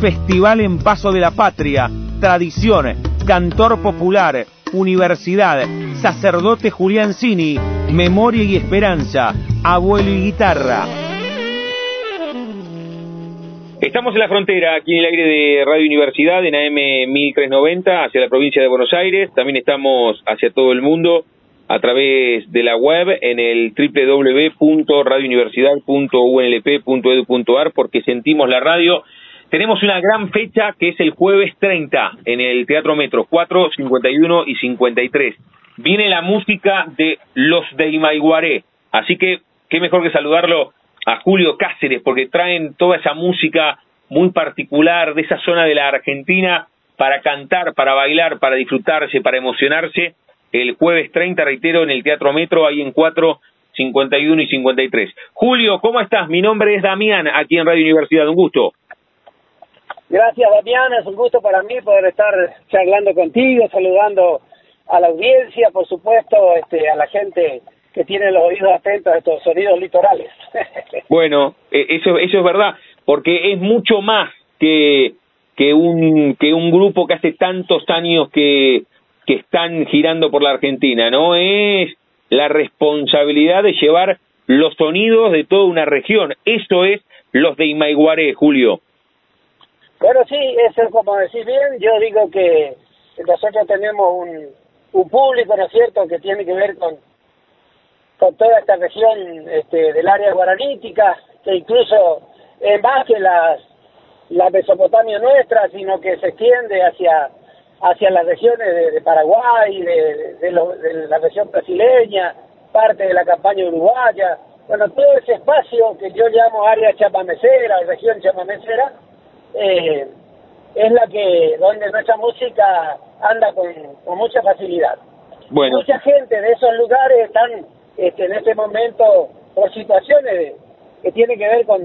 Festival en Paso de la Patria, Tradición, Cantor Popular, Universidad, Sacerdote Julián Cini, Memoria y Esperanza, Abuelo y Guitarra. Estamos en la frontera, aquí en el aire de Radio Universidad, en AM 1390, hacia la provincia de Buenos Aires. También estamos hacia todo el mundo a través de la web en el www.radiouniversidad.unlp.edu.ar porque sentimos la radio. Tenemos una gran fecha que es el jueves 30 en el Teatro Metro, 4, 51 y 53. Viene la música de Los de Imaiguaré, así que qué mejor que saludarlo a Julio Cáceres porque traen toda esa música muy particular de esa zona de la Argentina para cantar, para bailar, para disfrutarse, para emocionarse el jueves 30, reitero, en el Teatro Metro, ahí en 4, 51 y 53. Julio, ¿cómo estás? Mi nombre es Damián, aquí en Radio Universidad. Un gusto. Gracias, Damián. Es un gusto para mí poder estar charlando contigo, saludando a la audiencia, por supuesto, este, a la gente que tiene los oídos atentos a estos sonidos litorales. bueno, eh, eso, eso es verdad, porque es mucho más que, que, un, que un grupo que hace tantos años que, que están girando por la Argentina, ¿no? Es la responsabilidad de llevar los sonidos de toda una región. Eso es los de Imaiguaré, Julio. Bueno, sí, eso es como decir bien. Yo digo que nosotros tenemos un, público, ¿no es cierto?, que tiene que ver con, con toda esta región este, del área guaranítica, que incluso es más que las, la Mesopotamia nuestra, sino que se extiende hacia hacia las regiones de, Paraguay, de, de, la región brasileña, parte de la campaña uruguaya, bueno, todo ese espacio que yo llamo área chamamecera, región chamamecera, eh, es la que, donde nuestra música anda con, mucha facilidad. Bueno. Mucha gente de esos lugares están este, en este momento por situaciones que tienen que ver con,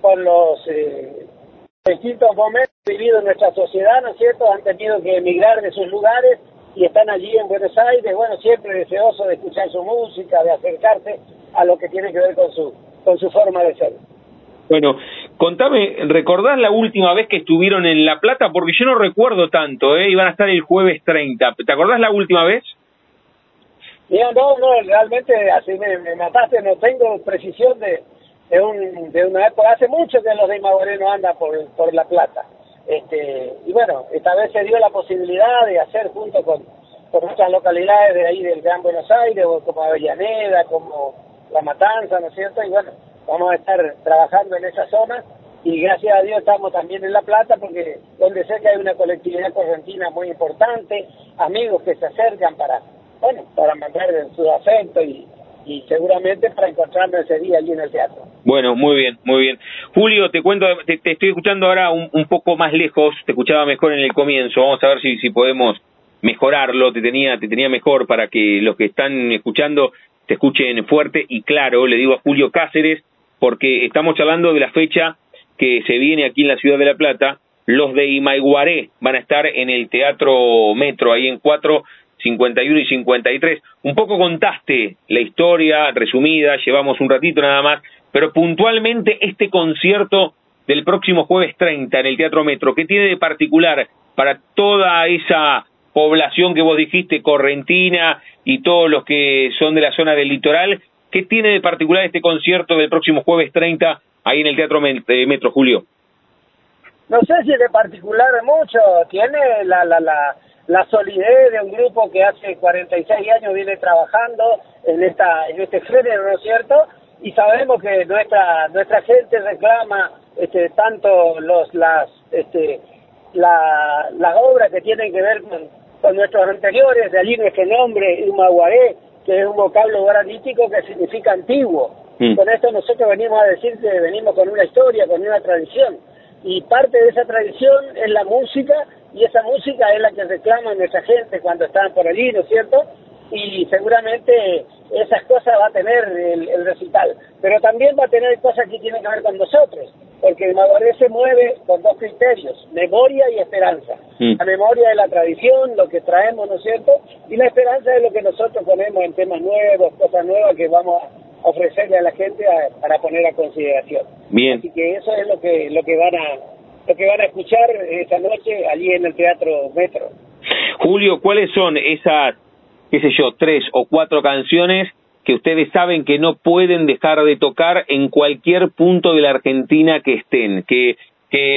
con los eh, distintos momentos vivido en nuestra sociedad, ¿no es cierto?, han tenido que emigrar de sus lugares y están allí en Buenos Aires, bueno, siempre deseosos de escuchar su música, de acercarse a lo que tiene que ver con su, con su forma de ser. Bueno, contame, ¿recordás la última vez que estuvieron en La Plata? Porque yo no recuerdo tanto, ¿eh? Iban a estar el jueves 30. ¿Te acordás la última vez? no, no, realmente así me, mataste, no tengo precisión de, de, un, de una época. Hace mucho que los de Magoré no andan por, por La Plata. Este, y bueno, esta vez se dio la posibilidad de hacer junto con, con muchas localidades de ahí del Gran Buenos Aires, como Avellaneda, como La Matanza, ¿no es cierto? Y bueno, vamos a estar trabajando en esa zona y gracias a Dios estamos también en La Plata porque donde sé que hay una colectividad correntina muy importante, amigos que se acercan para, bueno, para mandar su afecto y, y seguramente para encontrarnos ese día allí en el teatro. Bueno, muy bien, muy bien. Julio, te cuento, te, estoy escuchando ahora un, poco más lejos, te escuchaba mejor en el comienzo, vamos a ver si, si podemos mejorarlo, te tenía, te tenía mejor para que los que están escuchando te escuchen fuerte y claro, le digo a Julio Cáceres, porque estamos charlando de la fecha que se viene aquí en la ciudad de La Plata, los de Imaiguaré van a estar en el Teatro Metro, ahí en 4, 51 y 53. Un poco contaste la historia resumida, llevamos un ratito nada más, pero puntualmente este concierto del próximo jueves 30 en el Teatro Metro, ¿qué tiene de particular para toda esa población que vos dijiste, correntina y todos los que son de la zona del litoral? ¿Qué tiene de particular este concierto del próximo jueves 30 ahí en el Teatro eh, Metro, Julio? No sé si de particular mucho, tiene la, la, la, la solidez de un grupo que hace 46 años viene trabajando en esta en este género, ¿no es cierto? y sabemos que nuestra nuestra gente reclama este tanto los las este la, las obras que tienen que ver con, nuestros anteriores, de allí este nombre, Umaguaré, que es un vocablo guaranítico que significa antiguo. Mm. Con esto nosotros venimos a decir que venimos con una historia, con una tradición. y parte de esa tradición es la música y esa música es la que reclama nuestra gente cuando están por allí, ¿no es cierto? Y seguramente esas cosas va a tener el, el recital, pero también va a tener cosas que tienen que ver con nosotros, porque el Maguaré se mueve con dos criterios, memoria y esperanza. Mm. La memoria de la tradición, lo que traemos, ¿no es cierto? Y la esperanza es lo que nosotros ponemos en temas nuevos, cosas nuevas que vamos a ofrecerle a la gente para poner a consideración. Bien. Así que eso es lo que lo que van a lo que van a escuchar esta noche allí en el Teatro Metro. Julio, ¿cuáles son esas, qué sé yo, tres o cuatro canciones que ustedes saben que no pueden dejar de tocar en cualquier punto de la Argentina que estén, que,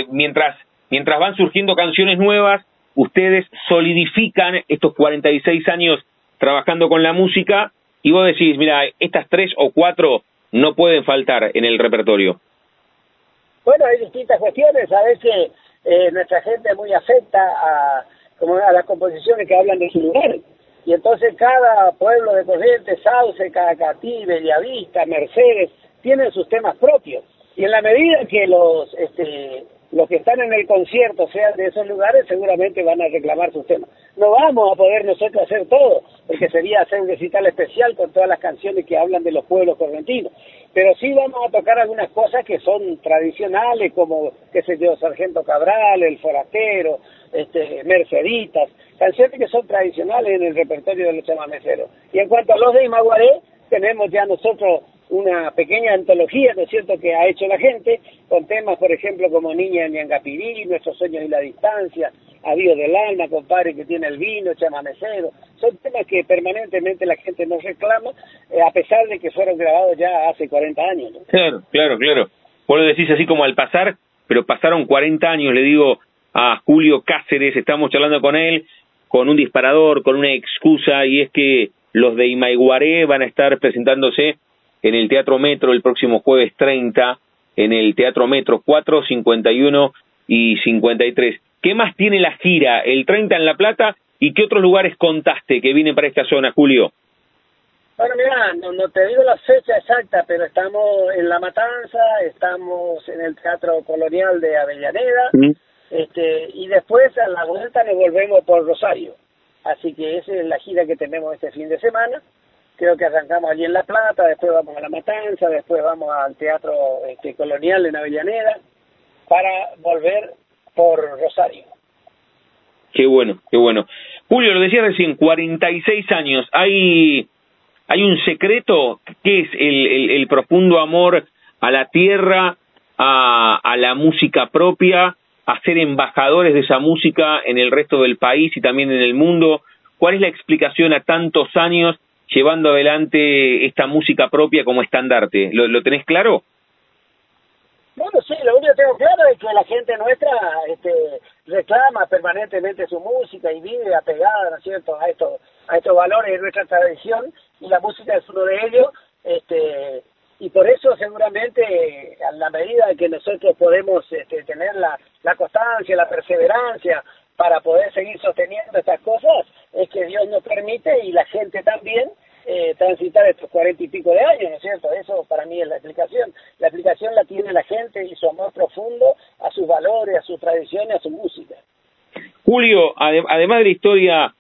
mientras, mientras van surgiendo canciones nuevas, ustedes solidifican estos 46 años trabajando con la música y vos decís, mira, estas tres o cuatro no pueden faltar en el repertorio. Bueno, hay distintas cuestiones, a veces eh, nuestra gente muy afecta a, como a las composiciones que hablan de su lugar y entonces cada pueblo de Corrientes, Sauce, Cacatí, Bellavista, Mercedes, tienen sus temas propios. Y en la medida que los, este, los que están en el concierto sean de esos lugares, seguramente van a reclamar sus temas. No vamos a poder nosotros hacer todo, porque sería hacer un recital especial con todas las canciones que hablan de los pueblos correntinos. Pero sí vamos a tocar algunas cosas que son tradicionales, como, qué sé yo, Sargento Cabral, El Forastero, este, Merceditas, canciones que son tradicionales en el repertorio de los chamameceros. Y en cuanto a los de Imaguaré, tenemos ya nosotros una pequeña antología, ¿no es cierto?, que ha hecho la gente, con temas, por ejemplo, como Niña de Ñangapirí, Nuestros sueños y la distancia, Adiós del alma, compadre que tiene el vino, chamamecero. Son temas que permanentemente la gente nos reclama, eh, a pesar de que fueron grabados ya hace 40 años. Claro, claro, claro. Vos lo decís así como al pasar, pero pasaron 40 años, le digo a Julio Cáceres, estamos charlando con él, con un disparador, con una excusa, y es que los de Imaiguaré van a estar presentándose en el Teatro Metro el próximo jueves 30, en el Teatro Metro 4, 51 y 53. ¿Qué más tiene la gira? El 30 en La Plata, ¿y qué otros lugares contaste que vienen para esta zona, Julio? Bueno, mira, no, te digo la fecha exacta, pero estamos en La Matanza, estamos en el Teatro Colonial de Avellaneda, este, y después a la vuelta nos volvemos por Rosario. Así que esa es la gira que tenemos este fin de semana. Creo que arrancamos allí en La Plata, después vamos a La Matanza, después vamos al Teatro este, Colonial en Avellaneda, para volver por Rosario. Qué bueno, qué bueno. Julio, lo decía recién, 46 años. ¿Hay, hay un secreto? ¿Qué es el, el, el profundo amor a la tierra, a, a la música propia? A ser embajadores de esa música en el resto del país y también en el mundo? ¿Cuál es la explicación a tantos años llevando adelante esta música propia como estandarte? ¿Lo, tenés claro? Bueno, sí, lo único que tengo claro es que la gente nuestra este, reclama permanentemente su música y vive apegada, ¿no es cierto?, a estos, a estos valores de nuestra tradición y la música es uno de ellos. Este, y por eso seguramente a la medida que nosotros podemos este, tener la, la constancia, la perseverancia para poder seguir sosteniendo estas cosas, es que Dios nos permite y la gente también eh, transitar estos cuarenta y pico de años, ¿no es cierto? Eso para mí es la explicación. La explicación la tiene la gente y su amor profundo a sus valores, a sus tradiciones, a su música. Julio, además de la historia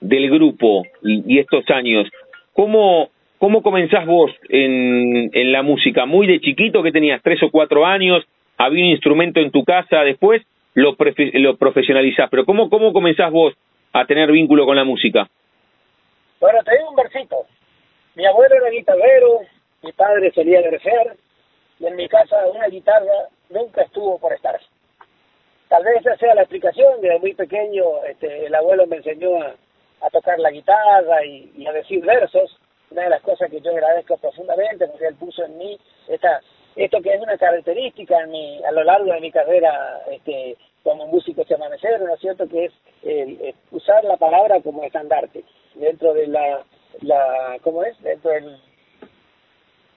del grupo y, y estos años, ¿cómo ¿Cómo comenzás vos en, en la música? ¿Muy de chiquito que tenías tres o cuatro años? ¿Había un instrumento en tu casa? Después lo, profesionalizás. Pero ¿cómo, ¿cómo comenzás vos a tener vínculo con la música? Bueno, te digo un versito. Mi abuelo era guitarrero, mi padre solía ejercer, y en mi casa una guitarra nunca estuvo por estar. Tal vez esa sea la explicación. Desde muy pequeño este, el abuelo me enseñó a, tocar la guitarra y a decir versos una de las cosas que yo agradezco profundamente porque él puso en mí esta esto que es una característica en mi, a lo largo de mi carrera este, como músico chamanecero, ¿no es cierto? Que es el, usar la palabra como estandarte dentro de la, la ¿cómo es? Dentro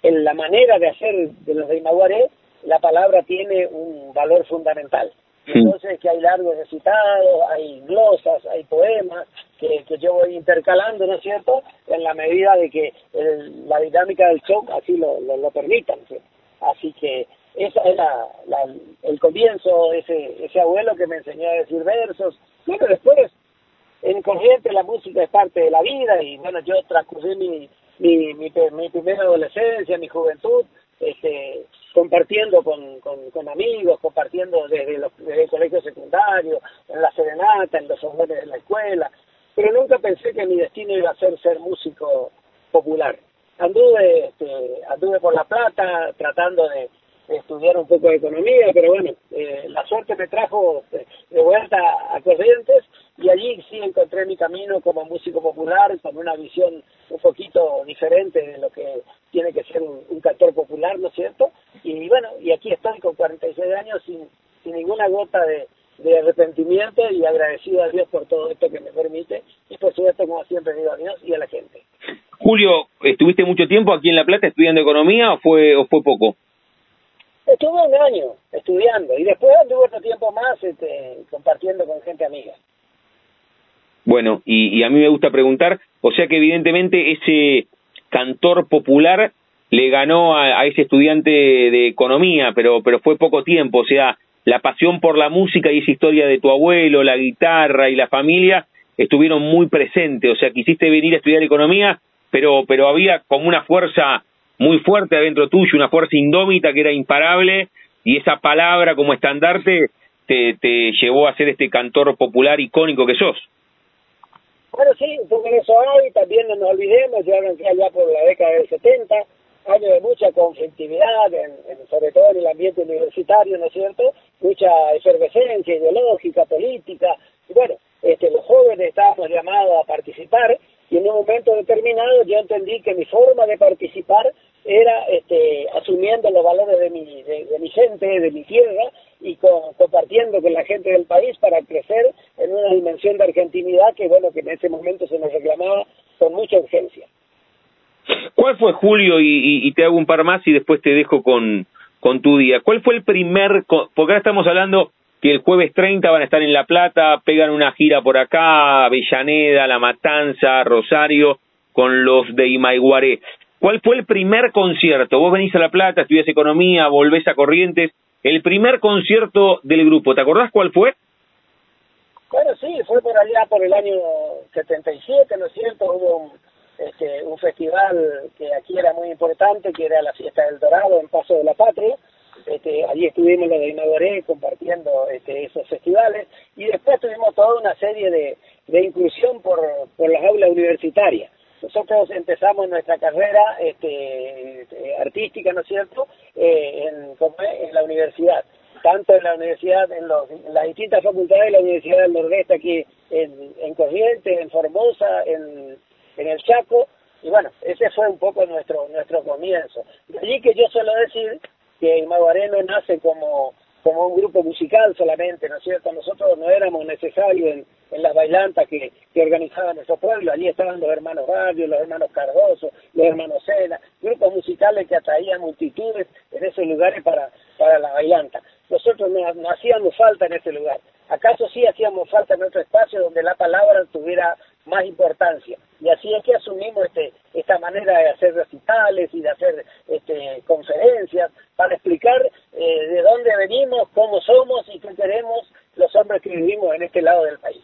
en la manera de hacer de los de Imaguaré, la palabra tiene un valor fundamental. Entonces que hay largos recitados, hay glosas, hay poemas que, que yo voy intercalando, ¿no es cierto?, en la medida de que la dinámica del show así lo, lo, permita, Así que esa era la, el comienzo, ese, ese abuelo que me enseñó a decir versos. Bueno, después, en Corriente la música es parte de la vida y bueno, yo transcurrí mi, mi, mi, mi primera adolescencia, mi juventud, este, compartiendo con, con, amigos, compartiendo desde, los, desde el colegio secundario, en la serenata, en los hombres de la escuela, pero nunca pensé que mi destino iba a ser ser músico popular. Anduve, este, anduve por La Plata tratando de, estudiar un poco de economía, pero bueno, eh, la suerte me trajo de, vuelta a Corrientes y allí sí encontré mi camino como músico popular con una visión un poquito diferente de lo que tiene que ser un, cantor popular, ¿no es cierto? Y bueno, y aquí estoy con 46 años sin, sin ninguna gota de, de arrepentimiento y agradecido a Dios por todo esto que me permite y por supuesto como siempre digo a Dios y a la gente. Julio, ¿estuviste mucho tiempo aquí en La Plata estudiando economía o fue o fue poco? Estuve un año estudiando y después anduve otro tiempo más este, compartiendo con gente amiga. Bueno, y, y a mí me gusta preguntar, o sea que evidentemente ese cantor popular le ganó a, a, ese estudiante de economía, pero, pero fue poco tiempo, o sea, la pasión por la música y esa historia de tu abuelo, la guitarra y la familia estuvieron muy presentes, o sea, quisiste venir a estudiar economía, pero, pero había como una fuerza muy fuerte adentro tuyo, una fuerza indómita que era imparable, y esa palabra como estandarte te, te llevó a ser este cantor popular icónico que sos. Bueno, sí, un poco eso hay, también no nos olvidemos, ya allá por la década del 70, años de mucha conflictividad, en, sobre todo en el ambiente universitario, ¿no es cierto? Mucha efervescencia ideológica, política, y bueno, este, los jóvenes estábamos llamados a participar, y en un momento determinado yo entendí que mi forma de participar era este, asumiendo los valores de mi, de, mi gente, de mi tierra, y compartiendo con la gente del país para crecer en una dimensión de argentinidad que, bueno, que en ese momento se nos reclamaba con mucha urgencia. ¿Cuál fue, Julio, y, y, te hago un par más y después te dejo con, con tu día? ¿Cuál fue el primer, porque ahora estamos hablando que el jueves 30 van a estar en La Plata, pegan una gira por acá, Avellaneda, La Matanza, Rosario, con los de Imaiguaré. ¿Cuál fue el primer concierto? Vos venís a La Plata, estudias economía, volvés a Corrientes. El primer concierto del grupo, ¿te acordás cuál fue? Bueno, sí, fue por allá por el año 77, ¿no es cierto? Hubo un, este, un festival que aquí era muy importante, que era la Fiesta del Dorado en Paso de la Patria. Este, allí estuvimos los de Inauguré compartiendo este, esos festivales y después tuvimos toda una serie de, inclusión por las aulas universitarias. Nosotros empezamos nuestra carrera este, este artística, ¿no es cierto?, eh, en, en la universidad tanto en la universidad, en, los, en, las distintas facultades de la Universidad del Nordeste, aquí en, en Corrientes, en Formosa, en, en el Chaco, y bueno, ese fue un poco nuestro nuestro comienzo. De allí que yo suelo decir que Maguaré no nace como como un grupo musical solamente, ¿no es cierto? Nosotros no éramos necesarios en, las bailantas que, que organizaban nuestro pueblo, allí estaban los hermanos Barrio, los hermanos Cardoso, los hermanos Sena, grupos musicales que atraían multitudes en esos lugares para, para la bailanta. Nosotros no, no hacíamos falta en ese lugar. ¿Acaso sí hacíamos falta en otro espacio donde la palabra tuviera más importancia? Y así es que asumimos este, esta manera de hacer recitales y de hacer este, conferencias para explicar eh, de dónde venimos, cómo somos y qué queremos los hombres que vivimos en este lado del país.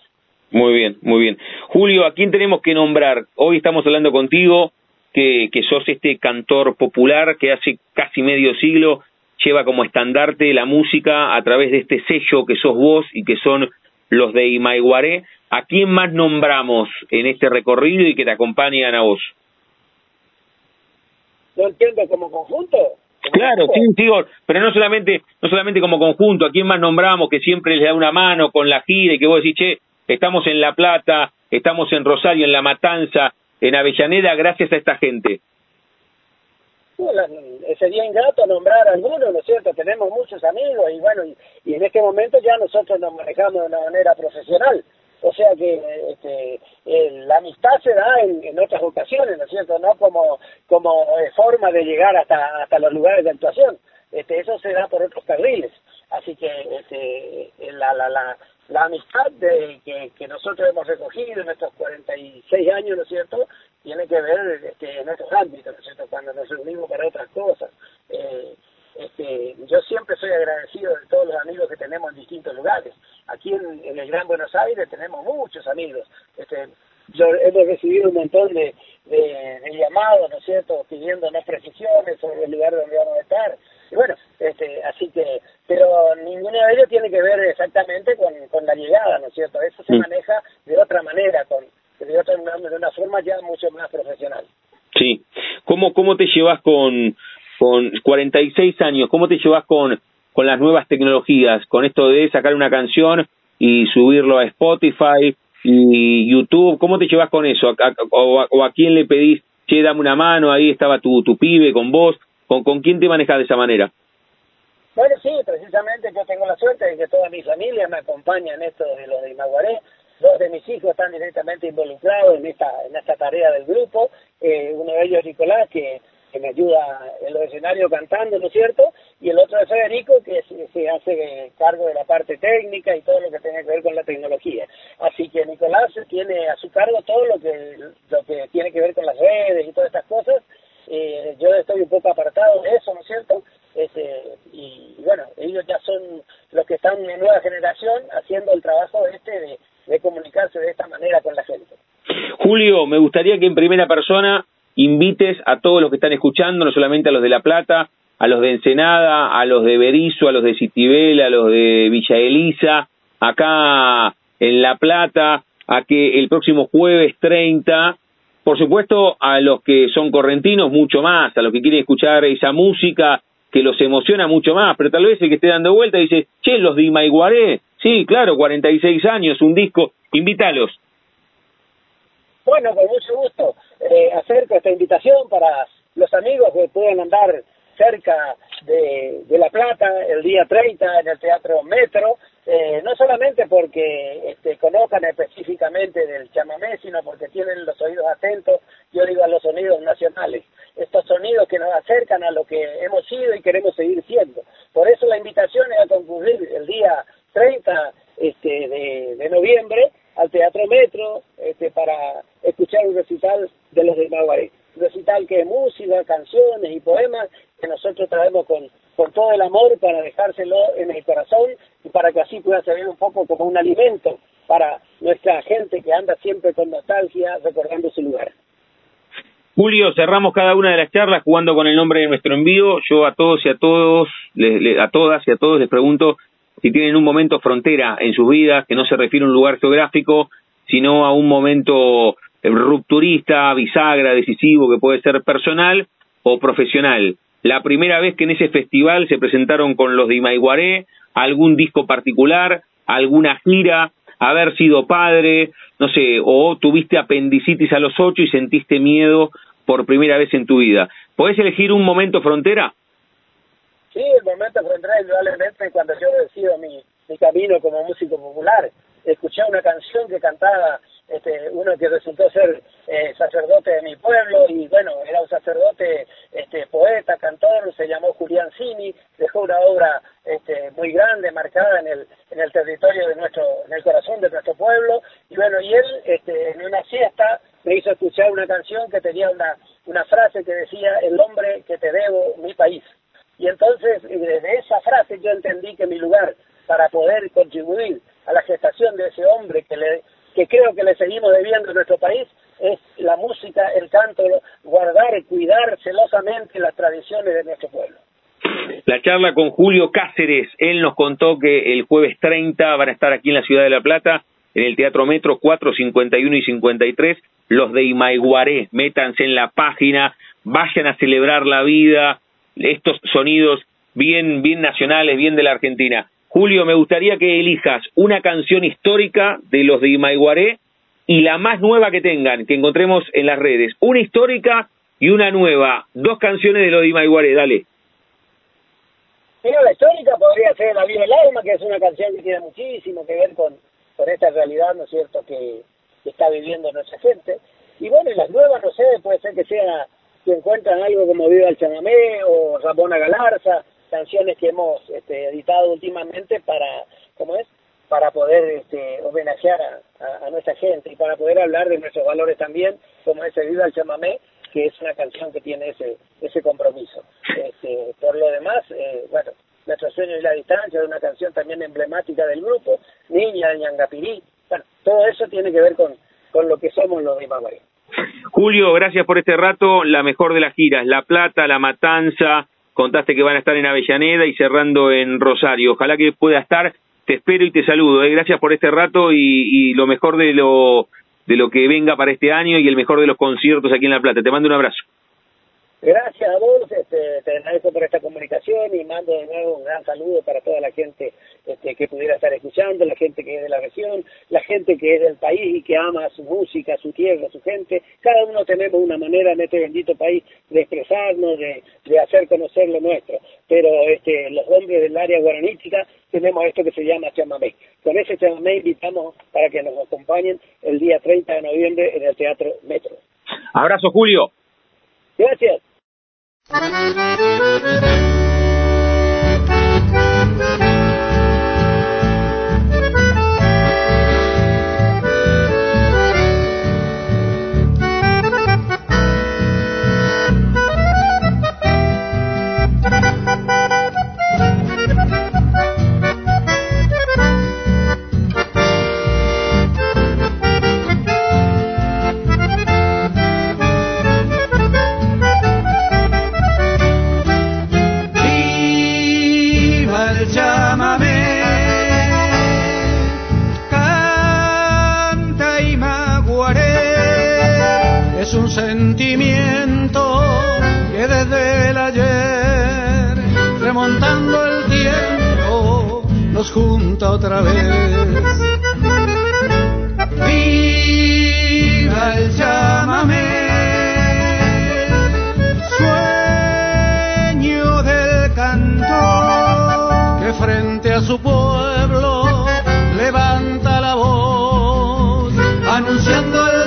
Muy bien, muy bien. Julio, ¿a quién tenemos que nombrar? Hoy estamos hablando contigo, que, que sos este cantor popular que hace casi medio siglo lleva como estandarte la música a través de este sello que sos vos y que son los de Imaiguaré. ¿A quién más nombramos en este recorrido y que te acompañan a vos? No entiendo, como conjunto. Claro, sí, digo, pero no solamente, no solamente como conjunto, ¿a quién más nombramos que siempre les da una mano con la gira y que vos decís, che, estamos en La Plata, estamos en Rosario, en La Matanza, en Avellaneda, gracias a esta gente? sería ingrato nombrar a algunos, ¿no es cierto? Tenemos muchos amigos y bueno, y, en este momento ya nosotros nos manejamos de una manera profesional. O sea que este, la amistad se da en, otras ocasiones, ¿no es cierto? No como, como eh, forma de llegar hasta, hasta los lugares de actuación. Este, eso se da por otros carriles. Así que este, la, la, la, la amistad de, que, que nosotros hemos recogido en estos 46 años, ¿no es cierto?, tiene que ver este, en otros ámbitos, ¿no es cierto?, cuando nos reunimos para otras cosas. Eh, este, yo siempre soy agradecido de todos los amigos que tenemos en distintos lugares. Aquí en, el Gran Buenos Aires tenemos muchos amigos. Este, yo hemos recibido un montón de, de, llamados, ¿no es cierto?, pidiéndonos precisiones sobre el lugar donde vamos a estar. Y bueno, este, así que, pero ninguno de ellos tiene que ver exactamente con, con la llegada, ¿no es cierto? Eso se mm. maneja de otra manera, con, de, otra, de una forma ya mucho más profesional. Sí. ¿Cómo, cómo te llevas con, con 46 años, cómo te llevas con, con las nuevas tecnologías, con esto de sacar una canción y subirlo a Spotify y YouTube? ¿Cómo te llevas con eso? o, a, quién le pedís, che, dame una mano, ahí estaba tu, tu pibe con vos? ¿Con, ¿Con quién te manejas de esa manera? Bueno, sí, precisamente yo tengo la suerte de que toda mi familia me acompaña en esto de lo de Imaguaré. Dos de mis hijos están directamente involucrados en esta, en esta tarea del grupo. Eh, uno de ellos, Nicolás, que me ayuda en los cantando, ¿no es cierto? Y el otro es Federico, que se, hace cargo de la parte técnica y todo lo que tiene que ver con la tecnología. Así que Nicolás tiene a su cargo todo lo que, lo que tiene que ver con las redes y todas estas cosas. Eh, yo estoy un poco apartado de eso, ¿no es cierto? Este, y, bueno, ellos ya son los que están en nueva generación haciendo el trabajo este de, de comunicarse de esta manera con la gente. Julio, me gustaría que en primera persona invites a todos los que están escuchando, no solamente a los de La Plata, a los de Ensenada, a los de Berizo, a los de Citibel, a los de Villa Elisa, acá en La Plata, a que el próximo jueves 30, por supuesto a los que son correntinos mucho más, a los que quieren escuchar esa música que los emociona mucho más, pero tal vez el que esté dando vuelta dice, che, los de Imaiguaré, sí, claro, 46 años, un disco, invítalos. Bueno, con mucho gusto eh, acerco esta invitación para los amigos que puedan andar cerca de, de, La Plata el día 30 en el Teatro Metro, eh, no solamente porque este, conozcan específicamente del chamamé, sino porque tienen los oídos atentos, yo digo a los sonidos nacionales, estos sonidos que nos acercan a lo que hemos sido y queremos seguir siendo. Por eso la invitación es a concluir el día 30 este, de noviembre al Teatro Metro este, para escuchar un recital de los de Maguaré. Un recital que es música, canciones y poemas que nosotros traemos con, con todo el amor para dejárselo en el corazón y para que así pueda servir un poco como un alimento para nuestra gente que anda siempre con nostalgia recordando su lugar. Julio, cerramos cada una de las charlas jugando con el nombre de nuestro envío. Yo a todos y a todos, a todas y a todos les pregunto si tienen un momento frontera en sus vidas, que no se refiere a un lugar geográfico, sino a un momento eh, rupturista, bisagra, decisivo, que puede ser personal o profesional. La primera vez que en ese festival se presentaron con los de Imaiguaré, algún disco particular, alguna gira, haber sido padre, no sé, o tuviste apendicitis a los ocho y sentiste miedo por primera vez en tu vida. ¿Podés elegir un momento frontera? Sí, el momento frontera indudablemente cuando yo decido mi, mi camino como músico popular. Escuché una canción que cantaba este, uno que resultó ser eh, sacerdote de mi pueblo y bueno, era un sacerdote este, poeta, cantor, se llamó Julián Cini, dejó una obra este, muy grande, marcada en el, en el territorio de nuestro, en el corazón de nuestro pueblo y bueno, y él este, en una siesta me hizo escuchar una canción que tenía una, una frase que decía, el hombre que te debo, mi país. Y entonces, desde esa frase yo entendí que mi lugar para poder contribuir a la gestación de ese hombre que, le, creo que le seguimos debiendo a nuestro país es la música, el canto, guardar y cuidar celosamente las tradiciones de nuestro pueblo. La charla con Julio Cáceres, él nos contó que el jueves 30 van a estar aquí en la ciudad de La Plata, en el Teatro Metro 4, 51 y 53, los de Imaiguaré, métanse en la página, vayan a celebrar la vida, estos sonidos bien, bien nacionales, bien de la Argentina. Julio, me gustaría que elijas una canción histórica de los de Imaiguaré y la más nueva que tengan, que encontremos en las redes. Una histórica y una nueva. Dos canciones de los de Imaiguaré, dale. Mira, la histórica podría ser La vida del alma, que es una canción que tiene muchísimo que ver con, con esta realidad, ¿no es cierto?, que, que está viviendo nuestra gente. Y bueno, y las nuevas, no sé, puede ser que sea que encuentran algo como Viva el Chamamé o Ramona Galarza, canciones que hemos este, editado últimamente para, ¿cómo es? Para poder este, homenajear a, nuestra gente y para poder hablar de nuestros valores también, como ese Viva el Chamamé, que es una canción que tiene ese ese compromiso. Este, por lo demás, eh, bueno, Nuestro sueño y la distancia, de una canción también emblemática del grupo, Niña de Ñangapirí, bueno, todo eso tiene que ver con, con lo que somos los de Maguay. Julio, gracias por este rato, la mejor de las giras, La Plata, La Matanza, contaste que van a estar en Avellaneda y cerrando en Rosario, ojalá que pueda estar, te espero y te saludo, ¿eh? gracias por este rato y, y lo mejor de lo de lo que venga para este año y el mejor de los conciertos aquí en La Plata. Te mando un abrazo. Gracias a vos, este, te agradezco por esta comunicación y mando de nuevo un gran saludo para toda la gente este, que pudiera estar escuchando, la gente que es de la región, la gente que es del país y que ama su música, su tierra, su gente. Cada uno tenemos una manera en este bendito país de expresarnos, de, de hacer conocer lo nuestro. Pero este, los hombres del área guaranítica tenemos esto que se llama chamamé. Con ese chamamé invitamos para que nos acompañen el día 30 de noviembre en el Teatro Metro. Abrazo, Julio. Gracias. Thank you. Junta otra vez. Viva el llámame, sueño del cantor que frente a su pueblo levanta la voz, anunciando el tiempo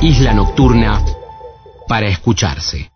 Isla Nocturna para escucharse.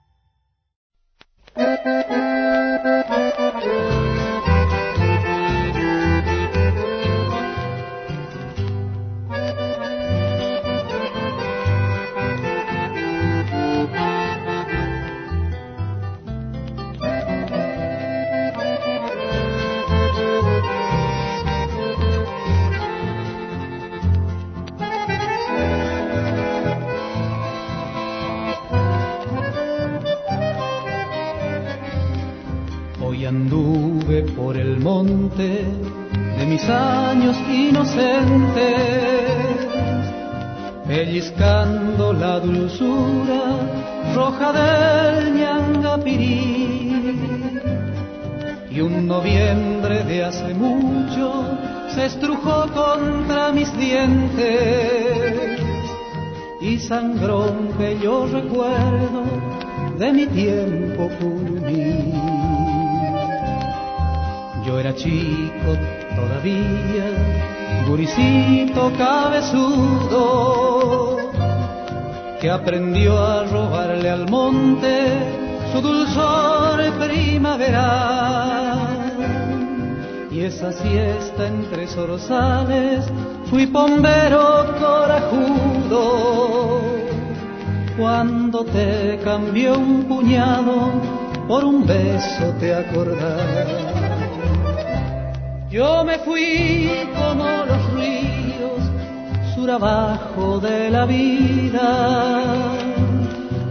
Mi tiempo juvenil. Yo era chico todavía, guricito cabezudo, que aprendió a robarle al monte su dulzor primaveral. Y esa siesta entre zorzales fui pombero corajudo cuando te cambió un puñado por un beso te acordás. Yo me fui como los ríos sur abajo de la vida.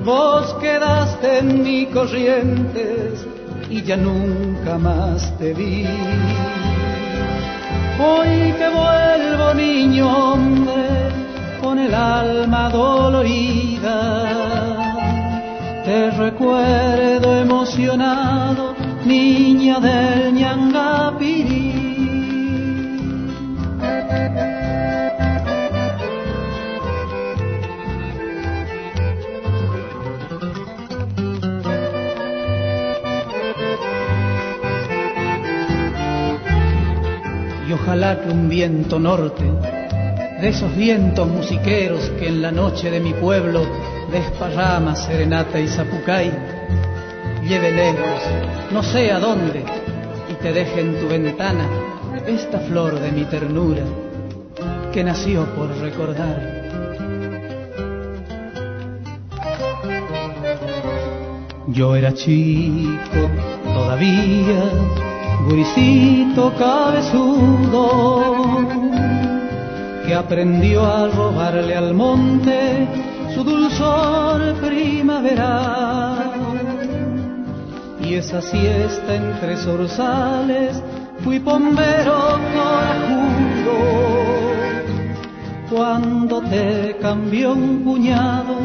Vos quedaste en mi corrientes y ya nunca más te vi. Hoy que vuelvo niño hombre con el alma dolorida, te recuerdo emocionado, niña del ñangapirí. y ojalá que un viento norte, de esos vientos musiqueros que en la noche de mi pueblo desparrama serenata y zapucay, lleve lejos, no sé a dónde, y te deje en tu ventana esta flor de mi ternura que nació por recordar. Yo era chico todavía guricito cabezudo aprendió a robarle al monte su dulzor primaveral. Y esa siesta entre zorzales fui pombero corajudo cuando te cambió un puñado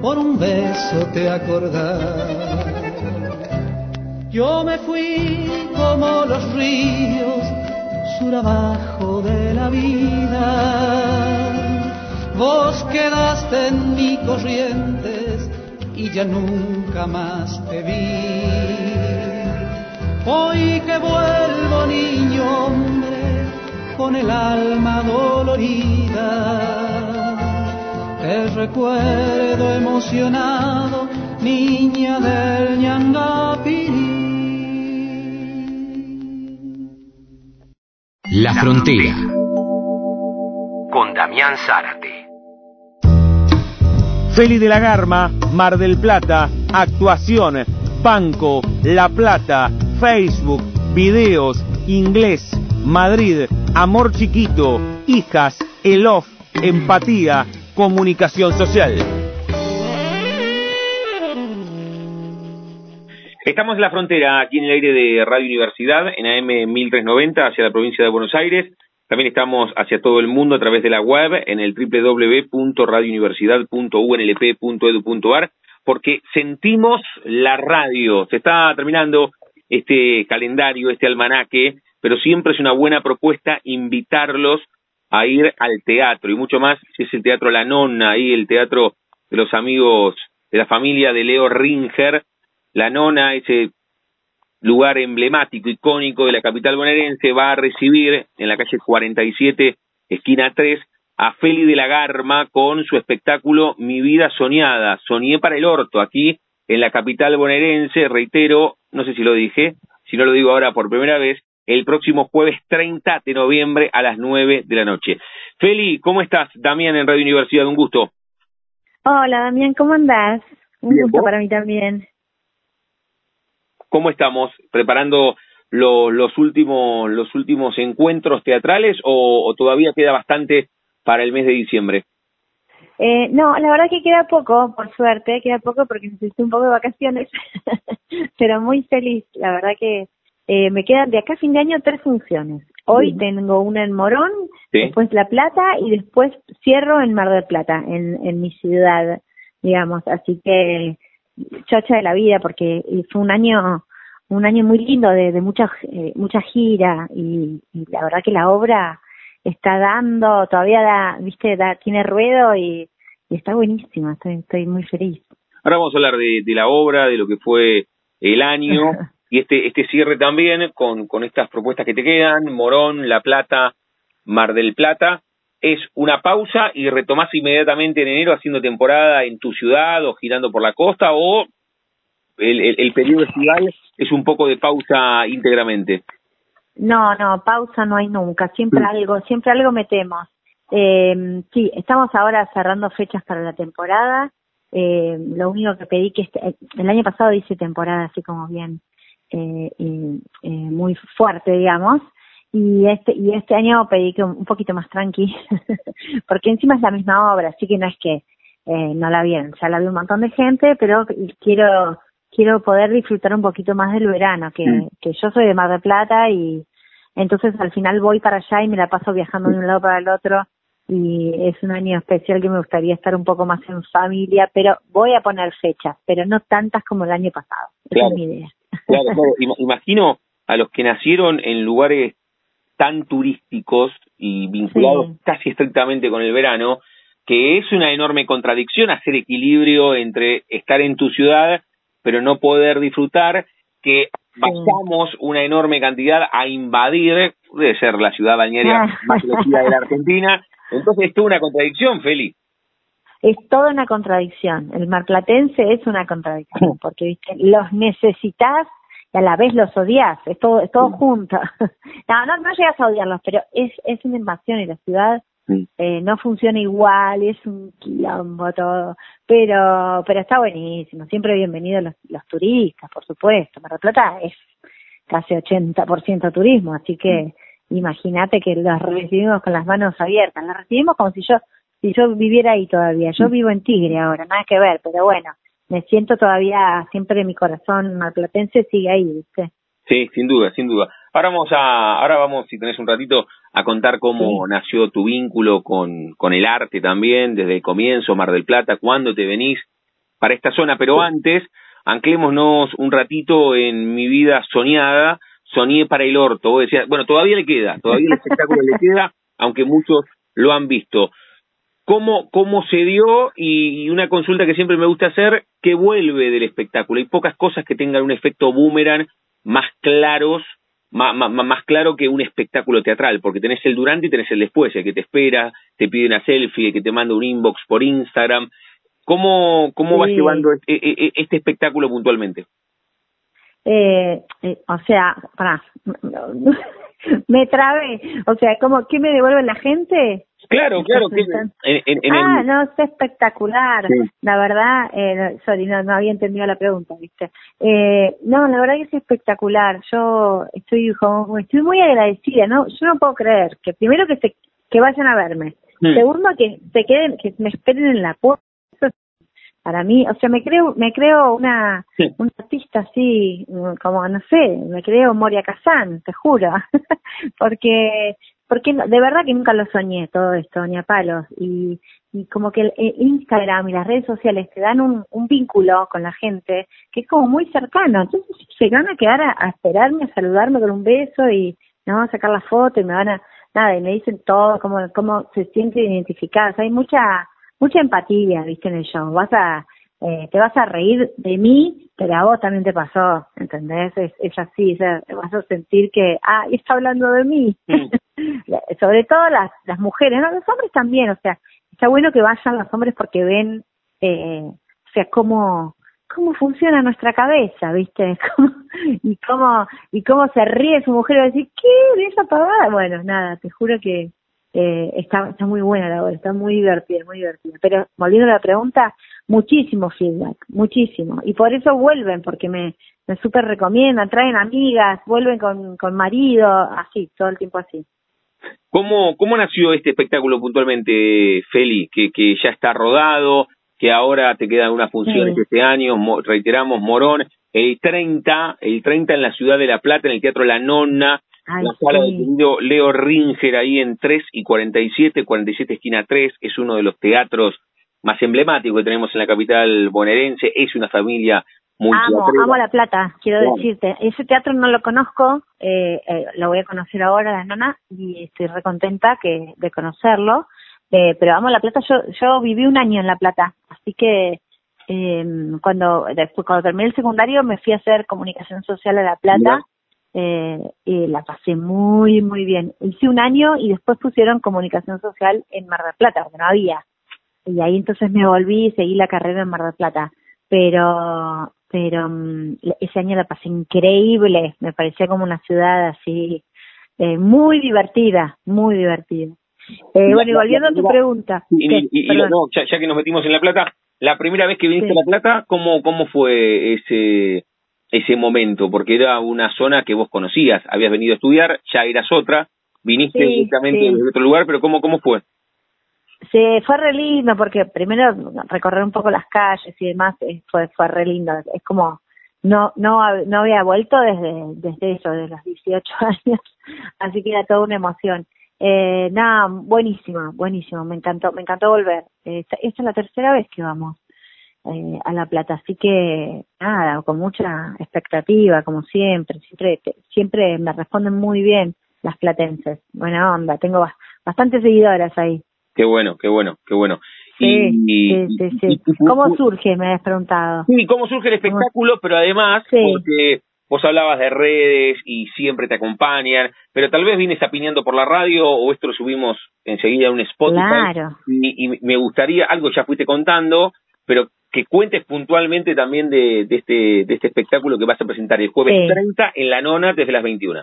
por un beso te acordás. Yo me fui como los ríos abajo de la vida. Vos quedaste en mi corrientes y ya nunca más te vi. Hoy que vuelvo niño hombre con el alma dolorida, te recuerdo emocionado, niña del ñangapirí. La Frontera. Con Damián Zárate. Feli de la Garma, Mar del Plata, actuación, Banco, La Plata, Facebook, videos, inglés, Madrid, Amor Chiquito, Hijas, El Off, Empatía, Comunicación Social. Estamos en la frontera, aquí en el aire de Radio Universidad, en AM 1390, hacia la provincia de Buenos Aires. También estamos hacia todo el mundo a través de la web, en el www.radiouniversidad.unlp.edu.ar, porque sentimos la radio. Se está terminando este calendario, este almanaque, pero siempre es una buena propuesta invitarlos a ir al teatro, y mucho más si es el Teatro La Nonna, ahí el teatro de los amigos de la familia de Leo Ringer, la nona, ese lugar emblemático, icónico de la capital bonaerense, va a recibir en la calle 47, esquina 3, a Feli de la Garma con su espectáculo Mi vida soñada. Soñé para el orto, aquí en la capital bonaerense, reitero, no sé si lo dije, si no lo digo ahora por primera vez, el próximo jueves 30 de noviembre a las 9 de la noche. Feli, ¿cómo estás? Damián en Radio Universidad, un gusto. Hola Damián, ¿cómo andás? Un Bien, gusto ¿vos? para mí también. ¿Cómo estamos preparando lo- los últimos los últimos encuentros teatrales o, o todavía queda bastante para el mes de diciembre? Eh, no, la verdad que queda poco, por suerte, queda poco porque necesito un poco de vacaciones, pero muy feliz, la verdad que eh, me quedan de acá a fin de año tres funciones. Hoy tengo una en Morón, después La Plata y después cierro en Mar del Plata, en, en mi ciudad, digamos. Así que chocha de la vida porque fue un año un año muy lindo de, de mucha eh, mucha gira y, la verdad que la obra está dando todavía da viste da tiene ruedo y, está buenísima estoy estoy muy feliz. Ahora vamos a hablar de, de la obra de lo que fue el año y este este cierre también con con estas propuestas que te quedan Morón La Plata Mar del Plata es una pausa y retomás inmediatamente en enero haciendo temporada en tu ciudad o girando por la costa o el, el, el periodo estival es un poco de pausa íntegramente. No, no, pausa no hay nunca, siempre algo, siempre algo metemos. Eh, sí, estamos ahora cerrando fechas para la temporada. Eh, lo único que pedí que este, el año pasado hice temporada así como bien eh, eh, muy fuerte, digamos y este y este año pedí que un, poquito más tranqui porque encima es la misma obra así que no es que eh, no la vieron ya la vi un montón de gente pero quiero quiero poder disfrutar un poquito más del verano que, mm. que yo soy de Mar del Plata y entonces al final voy para allá y me la paso viajando de un lado para el otro y es un año especial que me gustaría estar un poco más en familia pero voy a poner fechas pero no tantas como el año pasado esa es mi idea claro, claro. imagino a los que nacieron en lugares tan turísticos y vinculados casi estrictamente con el verano, que es una enorme contradicción hacer equilibrio entre estar en tu ciudad pero no poder disfrutar, que vayamos una enorme cantidad a invadir, debe ser la ciudad bañera ah. más conocida de la Argentina, entonces es toda una contradicción, Feli. Es toda una contradicción, el marplatense es una contradicción, porque ¿viste? los necesitas y a la vez los odias, es todo, es todo junto. no, no, no llegas a odiarlos, pero es, es una invasión y la ciudad eh, no funciona igual, es un quilombo todo, pero, pero está buenísimo, siempre bienvenidos los, los turistas, por supuesto, Mar del Plata es casi 80% turismo, así que imagínate que los recibimos con las manos abiertas, los recibimos como si yo, si yo viviera ahí todavía, yo vivo en Tigre ahora, nada que ver, pero bueno, me siento todavía, siempre mi corazón malplatense sigue ahí, ¿viste? Sí, sin duda, sin duda. Ahora vamos a, ahora vamos, si tenés un ratito, a contar cómo nació tu vínculo con, con el arte también, desde el comienzo, Mar del Plata, cuándo te venís para esta zona, pero antes, anclémonos un ratito en mi vida soñada, soñé para el orto, vos decías, bueno, todavía le queda, todavía el espectáculo le queda, aunque muchos lo han visto cómo, cómo se dio y, una consulta que siempre me gusta hacer, ¿qué vuelve del espectáculo? Hay pocas cosas que tengan un efecto boomerang más claros, más, más, claro que un espectáculo teatral, porque tenés el durante y tenés el después, el que te espera, te pide una selfie, el que te manda un inbox por Instagram. ¿Cómo, cómo vas llevando este, este, espectáculo puntualmente? Eh, eh, o sea, para, me trabé, o sea, ¿cómo, ¿qué me devuelve la gente? Claro, claro. Que ah, no, es espectacular. La verdad, eh, sorry, no, no había entendido la pregunta, ¿viste? Eh, no, la verdad que es espectacular. Yo estoy como, estoy muy agradecida, ¿no? Yo no puedo creer que primero que se, que vayan a verme. Mm. Segundo, que se queden, que me esperen en la puerta. Para mí, o sea, me creo, me creo una, una artista así, como, no sé, me creo Moria Kazan, te juro. Porque porque de verdad que nunca lo soñé todo esto, ni a palos. Y, y como que el, Instagram y las redes sociales te dan un, vínculo con la gente que es como muy cercano. Entonces se van a quedar a, esperarme, a saludarme con un beso y me van a sacar la foto y me van a, nada, y me dicen todo, cómo, cómo se sienten identificadas. Hay mucha, mucha empatía, viste, en el show. Vas a, eh, te vas a reír de mí, pero a vos también te pasó, ¿entendés? Es, es así, vas a sentir que, ah, está hablando de mí. Sobre todo las, las mujeres, ¿no? Los hombres también, o sea, está bueno que vayan los hombres porque ven, eh, o sea, cómo, cómo funciona nuestra cabeza, ¿viste? y cómo y cómo se ríe su mujer y va a decir, ¿qué? ¿De esa pavada? Bueno, nada, te juro que eh, está, está muy buena la obra, está muy divertida, muy divertida. Pero volviendo a la pregunta, muchísimo feedback, muchísimo. Y por eso vuelven, porque me, me súper recomiendan, traen amigas, vuelven con, con marido, así, todo el tiempo así. ¿Cómo, ¿Cómo nació este espectáculo puntualmente, Feli? Que, que ya está rodado, que ahora te quedan unas funciones este año, reiteramos, Morón, el 30, el 30 en la ciudad de La Plata, en el Teatro La Nonna, la sala del querido Leo Ringer ahí en 3 y 47, 47 esquina 3, es uno de los teatros más emblemáticos que tenemos en la capital bonaerense, es una familia muy Amo, amo La Plata, quiero decirte. Ese teatro no lo conozco, eh, eh, lo voy a conocer ahora, La Nonna, y estoy recontenta que, de conocerlo, eh, pero amo La Plata, yo, yo viví un año en La Plata, así que eh, cuando después cuando terminé el secundario me fui a hacer comunicación social a La Plata eh, y la pasé muy muy bien. Hice un año y después pusieron comunicación social en Mar del Plata, porque no había. Y ahí entonces me volví y seguí la carrera en Mar del Plata. Pero pero mm, ese año la pasé increíble, me parecía como una ciudad así eh, muy divertida, muy divertida. Eh, bueno, y volviendo a tu pregunta. Y, ya, que nos metimos en La Plata, la primera vez que viniste a La Plata, ¿cómo, cómo fue ese, ese momento? Porque era una zona que vos conocías, habías venido a estudiar, ya eras otra, viniste directamente de otro lugar, pero ¿cómo, cómo fue? Sí, fue re lindo porque primero recorrer un poco las calles y demás eh, fue fue re lindo. Es como no no no había vuelto desde desde eso, desde los 18 años, así que era toda una emoción. Eh, nada, buenísimo, buenísimo, me encantó, me encantó volver. esta, es la tercera vez que vamos eh, a La Plata, así que nada, con mucha expectativa, como siempre, siempre, siempre me responden muy bien las platenses. Buena onda, tengo bastantes seguidoras ahí. Qué bueno, qué bueno, qué bueno. Sí, sí, sí, ¿Cómo surge? Me has preguntado. Sí, ¿cómo surge el espectáculo? Pero además, porque vos hablabas de redes y siempre te acompañan, pero tal vez vienes apiñando por la radio o esto lo subimos enseguida a un Spotify. Claro. Y, me gustaría, algo ya fuiste contando, pero que cuentes puntualmente también de, de, este, de este espectáculo que vas a presentar el jueves 30 en la nona desde las 21.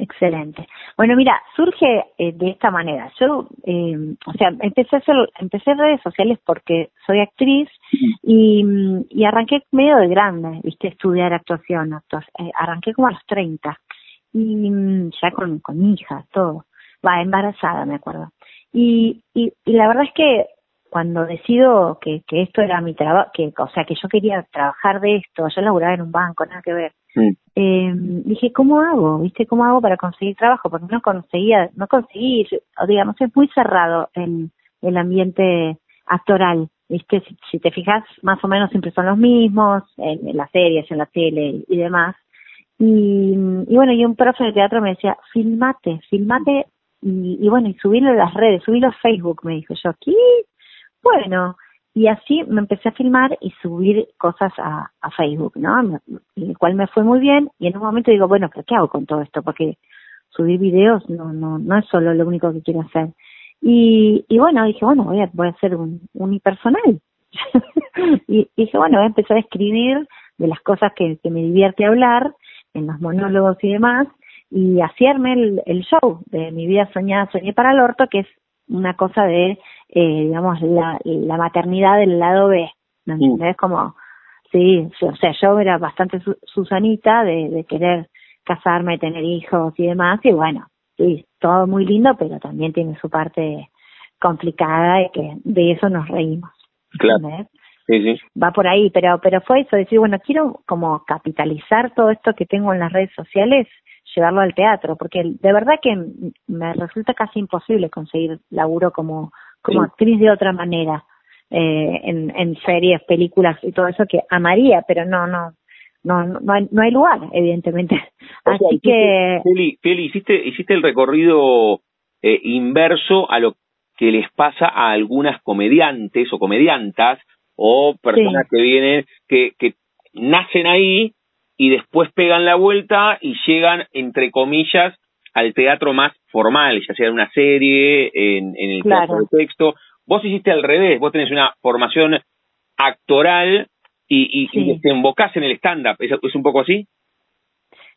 Excelente. Bueno, mira, surge eh, de esta manera. Yo, eh, o sea, empecé a hacer, empecé redes sociales porque soy actriz y, y arranqué medio de grande, viste, estudiar actuación. eh, arranqué como a los 30 y ya con, con hija, todo. Va, embarazada, me acuerdo. Y, y, y la verdad es que cuando decido que, que esto era mi trabajo, que, o sea, que yo quería trabajar de esto, yo laburaba en un banco, nada que ver. Eh, dije, ¿cómo hago? ¿Viste? ¿Cómo hago para conseguir trabajo? Porque no conseguía, no conseguí, o digamos, es muy cerrado en el ambiente actoral. ¿Viste? Si, te fijas, más o menos siempre son los mismos, en, las series, en la tele y demás. Y, y bueno, y un profe de teatro me decía, filmate, filmate y, y bueno, y subirlo a las redes, subirlo a Facebook, me dijo yo, ¿qué? Bueno, y así me empecé a filmar y subir cosas a, Facebook, ¿no? El cual me fue muy bien y en un momento digo, bueno, pero ¿qué hago con todo esto? Porque subir videos no, no, no es solo lo único que quiero hacer. Y, y bueno, dije, bueno, voy a, voy a hacer un unipersonal. y, dije, bueno, voy a empezar a escribir de las cosas que, que me divierte hablar, en los monólogos y demás, y hacerme el, el show de mi vida soñada, soñé para el orto, que es una cosa de, eh, digamos, la, la maternidad del lado B, ¿me entiendes? Como, sí, o sea, yo era bastante Susanita de, de querer casarme, tener hijos y demás, y bueno, sí, todo muy lindo, pero también tiene su parte complicada y que de eso nos reímos. Claro. Sí, sí. Va por ahí, pero pero fue eso, decir, bueno, quiero como capitalizar todo esto que tengo en las redes sociales llevarlo al teatro, porque de verdad que me resulta casi imposible conseguir laburo como, como actriz de otra manera, eh, en, en series, películas y todo eso que amaría, pero no, no, no, no hay, no hay lugar, evidentemente. Así que... Feli, hiciste, hiciste el recorrido eh, inverso a lo que les pasa a algunas comediantes o comediantas o personas que vienen, que, que nacen ahí y después pegan la vuelta y llegan, entre comillas, al teatro más formal, ya sea en una serie, en, en el teatro de texto. Vos hiciste al revés, vos tenés una formación actoral y, y, te invocás en el stand-up, ¿Es, ¿Es, un poco así?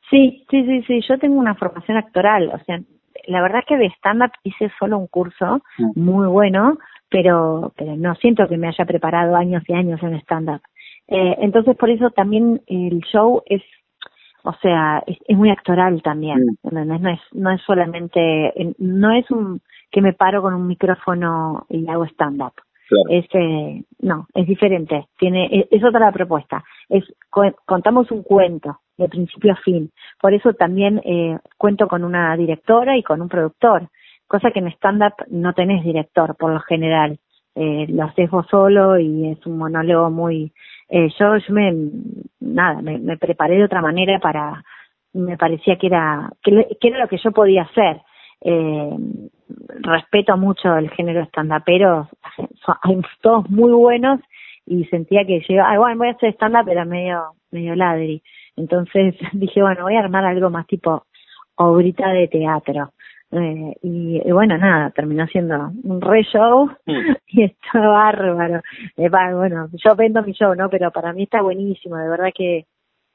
Sí, sí, sí, sí, yo tengo una formación actoral, o sea, la verdad que de stand-up hice solo un curso mm. muy bueno, pero, pero no siento que me haya preparado años y años en stand-up. Eh, entonces, por eso también el show es, o sea, es, muy actoral también. No es, no es solamente, no es un que me paro con un micrófono y hago stand-up. es eh, no, es diferente, tiene es, otra la propuesta. Es contamos un cuento de principio a fin. Por eso también eh, cuento con una directora y con un productor, cosa que en stand-up no tenés director por lo general. Eh, lo haces vos solo y es un monólogo muy... Eh, yo, yo me, nada, me, preparé de otra manera para... Me parecía que era, que, era lo que yo podía hacer. Eh, respeto mucho el género stand-upero, hay todos muy buenos y sentía que llegaba, ay, bueno, voy a hacer stand-up, pero medio, medio ladri. Entonces dije, bueno, voy a armar algo más tipo obrita de teatro. Eh, y, bueno, nada, terminó siendo un re show mm. y está bárbaro. Eh, bueno, yo vendo mi show, ¿no? Pero para mí está buenísimo, de verdad que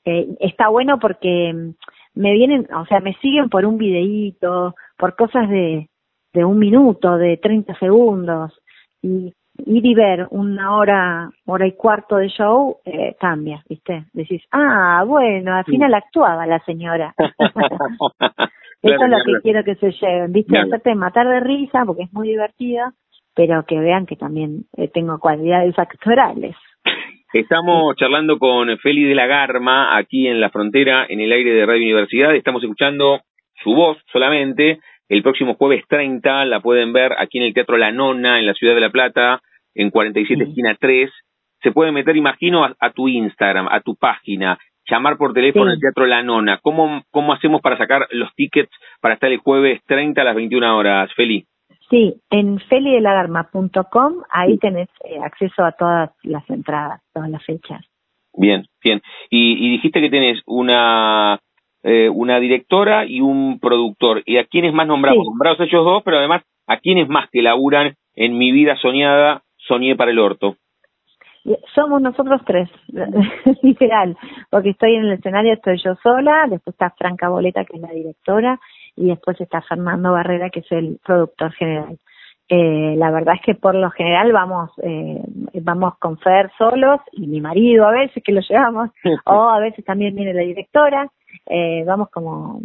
eh, está bueno porque mm, me vienen, o sea, me siguen por un videíto, por cosas de, de un minuto, de 30 segundos. Y ir y ver una hora, hora y cuarto de show, eh, cambia, ¿viste? Decís, ah, bueno, al final actuaba la señora. Eso es lo que quiero que se lleven, ¿viste? Hacerte matar de risa porque es muy divertida, pero que vean que también eh, tengo cualidades actorales. Estamos charlando con Feli de la Garma aquí en la frontera, en el aire de Radio Universidad. Estamos escuchando su voz solamente. El próximo jueves 30 la pueden ver aquí en el Teatro La Nona, en la Ciudad de La Plata en 47 esquina 3. Se puede meter, imagino, a, tu Instagram, a tu página, llamar por teléfono al Teatro La Nona. ¿Cómo, ¿Cómo hacemos para sacar los tickets para estar el jueves 30 a las 21 horas, Feli? Sí, en felidelagarma.com, ahí tenés eh, acceso a todas las entradas, todas las fechas. Bien, bien. Y, dijiste que tenés una eh, una directora y un productor. ¿Y a quiénes más nombramos? Nombrados ellos dos, pero además, ¿a quiénes más que laburan en mi vida soñada soñé para el orto. Somos nosotros tres, literal, porque estoy en el escenario, estoy yo sola, después está Franca Boleta, que es la directora, y después está Fernando Barrera, que es el productor general. Eh, la verdad es que por lo general vamos eh, vamos con Fer solos y mi marido a veces que lo llevamos o a veces también viene la directora eh, vamos como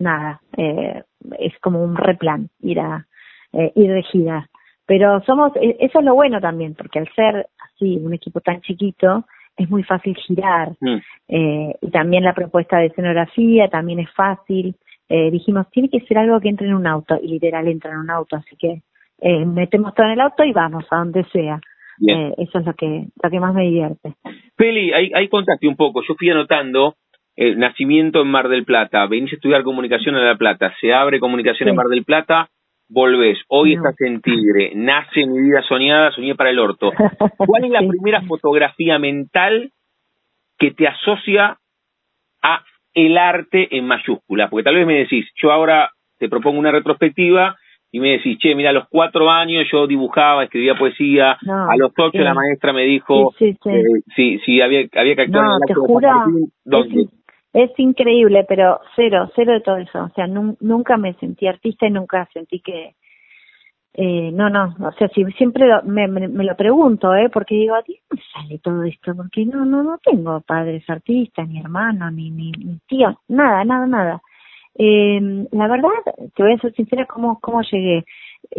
nada eh, es como un replan ir a eh, ir de gira pero somos, e, eso es lo bueno también, porque al ser así un equipo tan chiquito, es muy fácil girar. Mm. Eh, y también la propuesta de escenografía también es fácil. Eh, dijimos, tiene que ser algo que entre en un auto, y literal entra en un auto, así que eh, metemos todo en el auto y vamos a donde sea. Eh, eso es lo que, lo que más me divierte. Peli, ahí, ahí contaste un poco. Yo fui anotando el nacimiento en Mar del Plata, venís a estudiar comunicación en La Plata, se abre comunicación en Mar del Plata, volvés, hoy estás en Tigre, nace mi vida soñada, soñé para el orto. ¿Cuál es la primera fotografía mental que te asocia a el arte en mayúscula? Porque tal vez me decís, yo ahora te propongo una retrospectiva y me decís, che, mira, a los cuatro años yo dibujaba, escribía poesía, a los ocho la maestra me dijo sí, sí, había, había que actuar en el ¿dónde? Es increíble, pero cero, cero de todo eso. O sea, nunca me sentí artista y nunca sentí que, eh, no, no, o sea, si siempre me, me, lo pregunto, ¿eh? Porque digo, ¿a ti dónde sale todo esto? Porque no, no, no tengo padres artistas, ni hermanos, ni, ni, ni tíos, nada, nada, nada. Eh, la verdad, te voy a ser sincera, ¿cómo, cómo llegué?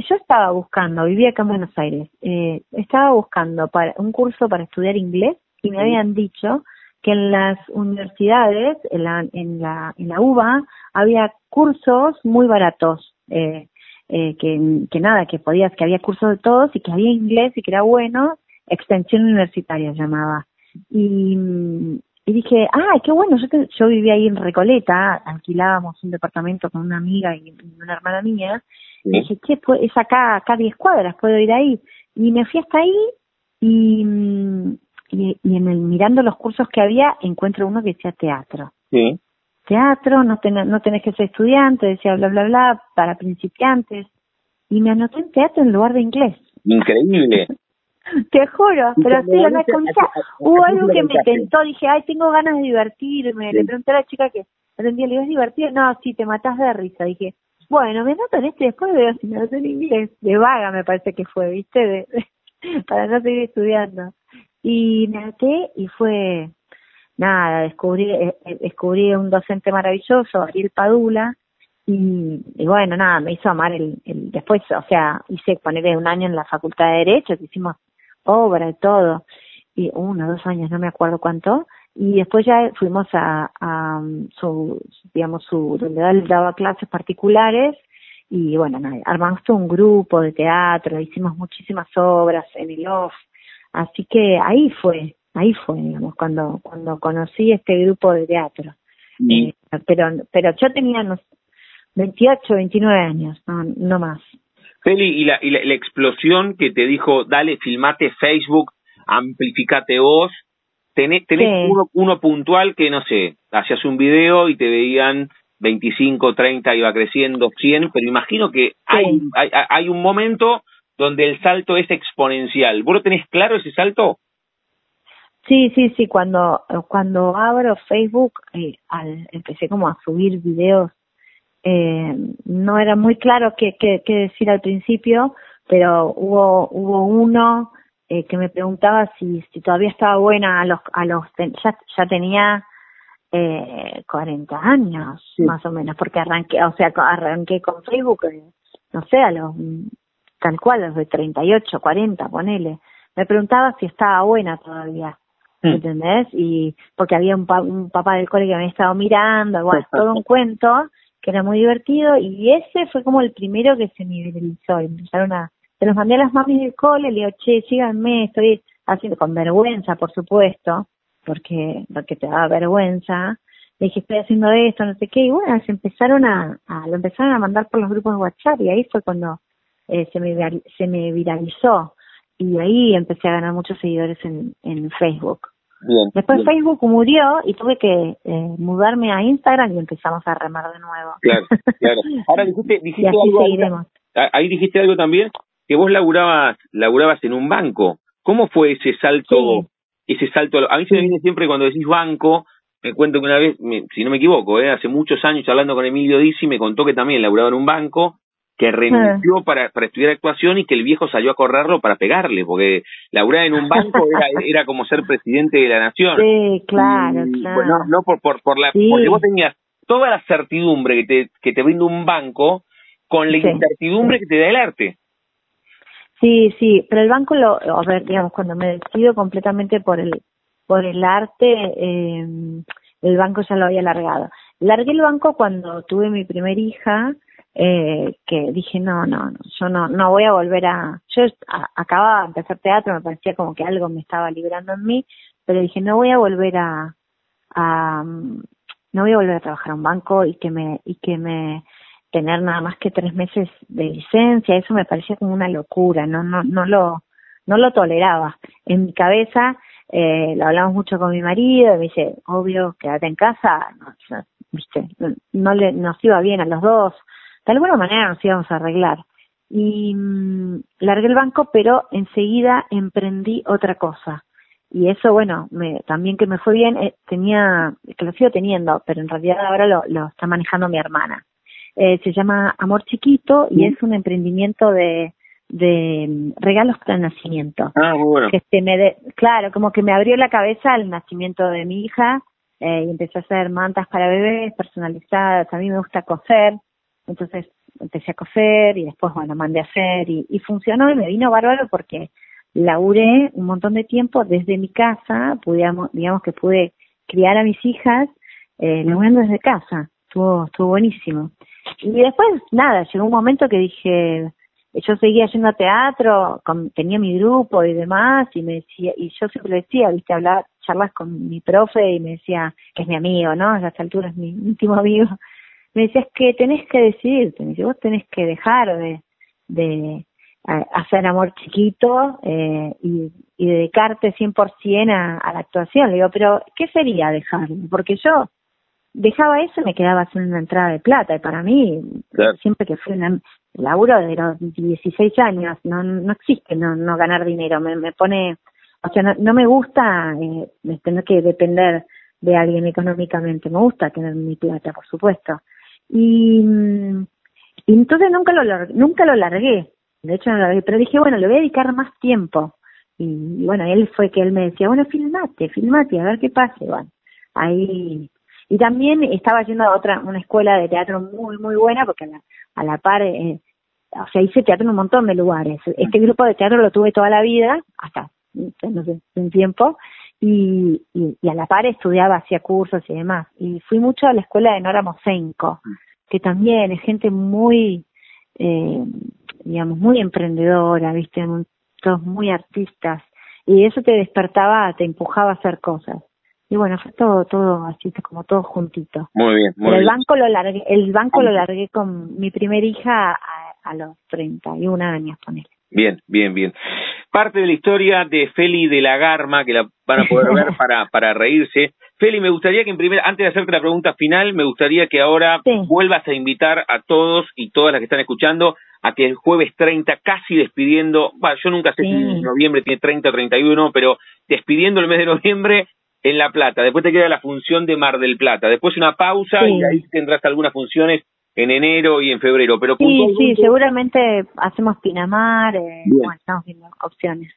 Yo estaba buscando, vivía acá en Buenos Aires, eh, estaba buscando para un curso para estudiar inglés y me habían dicho que en las universidades, en la, en la, en la UBA, había cursos muy baratos, eh, eh, que, que nada, que podías, que había cursos de todos y que había inglés y que era bueno, extensión universitaria llamaba. Y, y dije, ah, qué bueno, yo, yo vivía ahí en Recoleta, alquilábamos un departamento con una amiga y una hermana mía, y dije, ¿qué? Es acá, acá 10 cuadras, puedo ir ahí. Y me fui hasta ahí y, y, y en el mirando los cursos que había encuentro uno que decía teatro. Sí. Teatro, no, no tenés que ser estudiante, decía bla, bla, bla, para principiantes. Y me anoté en teatro en lugar de inglés. Increíble. Te juro, pero sí, una cosa, hubo algo que me tentó, dije, ay, tengo ganas de divertirme, le pregunté a la chica que atendía, le digo, ¿es divertido? No, sí, te matás de risa, dije, bueno, me anoto en este, después veo si me anoto en inglés, de vaga me parece que fue, ¿viste? De, para no seguir estudiando. Y me anoté y fue, nada, descubrí, eh, eh, descubrí un docente maravilloso, Ariel Padula, y, y, bueno, nada, me hizo amar el, el, después, o sea, hice ponerle un año en la Facultad de Derecho, que hicimos obra y todo, y uno, dos años, no me acuerdo cuánto, y después ya fuimos a, a su, digamos, su, donde él daba clases particulares, y bueno, armamos todo un grupo de teatro, hicimos muchísimas obras en el off, así que ahí fue, ahí fue, digamos, cuando, cuando conocí este grupo de teatro. Eh, pero, pero yo tenía unos 28, 29 años, no, no más. Feli, y, la, y la, explosión que te dijo, dale, filmate Facebook, amplificate vos, tenés, tenés uno, uno puntual que, no sé, hacías un video y te veían 25, 30, iba creciendo, 100, pero imagino que hay, hay, hay un momento donde el salto es exponencial. ¿Vos lo tenés claro ese salto? Sí, sí, sí, cuando, cuando abro Facebook, eh, al, empecé como a subir videos, eh, no era muy claro qué, qué, qué, decir al principio, pero hubo, hubo uno eh, que me preguntaba si, si todavía estaba buena a los, a los, ya, ya tenía eh, 40 años, más o menos, porque arranqué, o sea, arranqué con Facebook, eh, no sé, a los, tal cual, los de 38, 40, ponele. Me preguntaba si estaba buena todavía. Mm. ¿entendés? Y porque había un, un papá del cole que me había estado mirando, bueno, todo un cuento que era muy divertido y ese fue como el primero que se me viralizó. Empezaron a, se los mandé a las mamis del cole, le digo, che, síganme, estoy haciendo, con vergüenza, por supuesto, porque, porque te daba vergüenza. Le dije, estoy haciendo esto, no sé qué, y bueno, se empezaron a, a lo empezaron a mandar por los grupos de WhatsApp y ahí fue cuando eh, se me se me viralizó y ahí empecé a ganar muchos seguidores en, en Facebook. Después Facebook murió y tuve que eh, mudarme a Instagram y empezamos a remar de nuevo. Claro, claro. Ahora dijiste, dijiste algo, ahí dijiste algo también, que vos laburabas, laburabas en un banco. ¿Cómo fue ese salto, ese salto? A mí se me viene siempre cuando decís banco, me cuento que una vez, si no me equivoco, eh, hace muchos años hablando con Emilio Dizzi, me contó que también laburaba en un banco que renunció para, para estudiar actuación y que el viejo salió a correrlo para pegarle, porque laburar en un banco era, era como ser presidente de la nación. Sí, claro, claro. no, no por, por, por la, porque vos tenías toda la certidumbre que te, que te brinda un banco con la incertidumbre que te da el arte. Sí, sí, pero el banco lo, a ver, digamos, cuando me decido completamente por el, por el arte, eh, el banco ya lo había largado. Largué el banco cuando tuve mi primer hija, eh, que dije, no, no, yo no, no voy a volver a, yo acababa de empezar teatro, me parecía como que algo me estaba librando en mí, pero dije, no voy a volver a, a no voy a volver a trabajar en un banco y que me, y que me, tener nada más que tres meses de licencia, eso me parecía como una locura, no, no, no lo, no lo toleraba. En mi cabeza, eh, lo hablamos mucho con mi marido, me dice, obvio, quédate en casa, no, viste, no le, nos iba bien a los dos, de alguna manera nos íbamos a arreglar. Y mm, largué el banco, pero enseguida emprendí otra cosa. Y eso, bueno, me, también que me fue bien, eh, tenía, que lo sigo teniendo, pero en realidad ahora lo, lo está manejando mi hermana. Eh, se llama Amor Chiquito y es un emprendimiento de, de mm, regalos para el nacimiento. Ah, muy bueno. Que se me claro, como que me abrió la cabeza el nacimiento de mi hija eh, y empecé a hacer mantas para bebés personalizadas. A mí me gusta coser, entonces empecé a coser y después, bueno, mandé a hacer y, funcionó y me vino bárbaro porque laburé un montón de tiempo desde mi casa, pudiamos, digamos que pude criar a mis hijas eh, laburando desde casa. Estuvo, estuvo buenísimo. Y después, nada, llegó un momento que dije, yo seguía yendo a teatro, tenía mi grupo y demás, y me decía, y yo siempre decía, viste, hablar, charlas con mi profe y me decía, que es mi amigo, ¿no? A esta altura es mi último amigo, me decías que tenés que decidirte, me dice, vos tenés que dejar de, de hacer amor chiquito eh, y, y dedicarte 100% a, a la actuación. Le digo, pero ¿qué sería dejarlo? Porque yo dejaba eso y me quedaba haciendo una entrada de plata. Y para mí, siempre que fui un laburo de los 16 años, no, no existe no, no ganar dinero. Me, me pone, o sea, no, no me gusta eh, tener que depender de alguien económicamente. Me gusta tener mi plata, por supuesto. Y, entonces nunca lo, nunca lo largué. De hecho, no lo largué. Pero dije, bueno, le voy a dedicar más tiempo. Y, bueno, él fue que él me decía, bueno, filmate, filmate, a ver qué pase. Bueno, ahí y también estaba yendo a otra, una escuela de teatro muy, muy buena, porque a la, a la par eh, o sea, hice teatro en un montón de lugares. Este grupo de teatro lo tuve toda la vida, hasta, no sé, un tiempo, y, y, a la par estudiaba, hacía cursos y demás. Y fui mucho a la escuela de Nora Mosenko, que también es gente muy, eh, digamos, muy emprendedora, viste, todos muy artistas. Y eso te despertaba, te empujaba a hacer cosas. Y bueno, fue todo, todo así, como todo juntito. Muy bien, muy el bien. Banco lo largué, el banco lo largué con mi primer hija a, a los 31 años, ponele. Bien, bien, bien. Parte de la historia de Feli de la Garma, que la van a poder ver para, para reírse. Feli, me gustaría que en primer, antes de hacerte la pregunta final, me gustaría que ahora vuelvas a invitar a todos y todas las que están escuchando a que el jueves 30, casi despidiendo, bueno, yo nunca sé si noviembre tiene 30 o 31, pero despidiendo el mes de noviembre en La Plata. Después te queda la función de Mar del Plata. Después una pausa y ahí tendrás algunas funciones en enero y en febrero. Pero sí, sí, seguramente hacemos Pinamar, eh, bueno, estamos viendo opciones.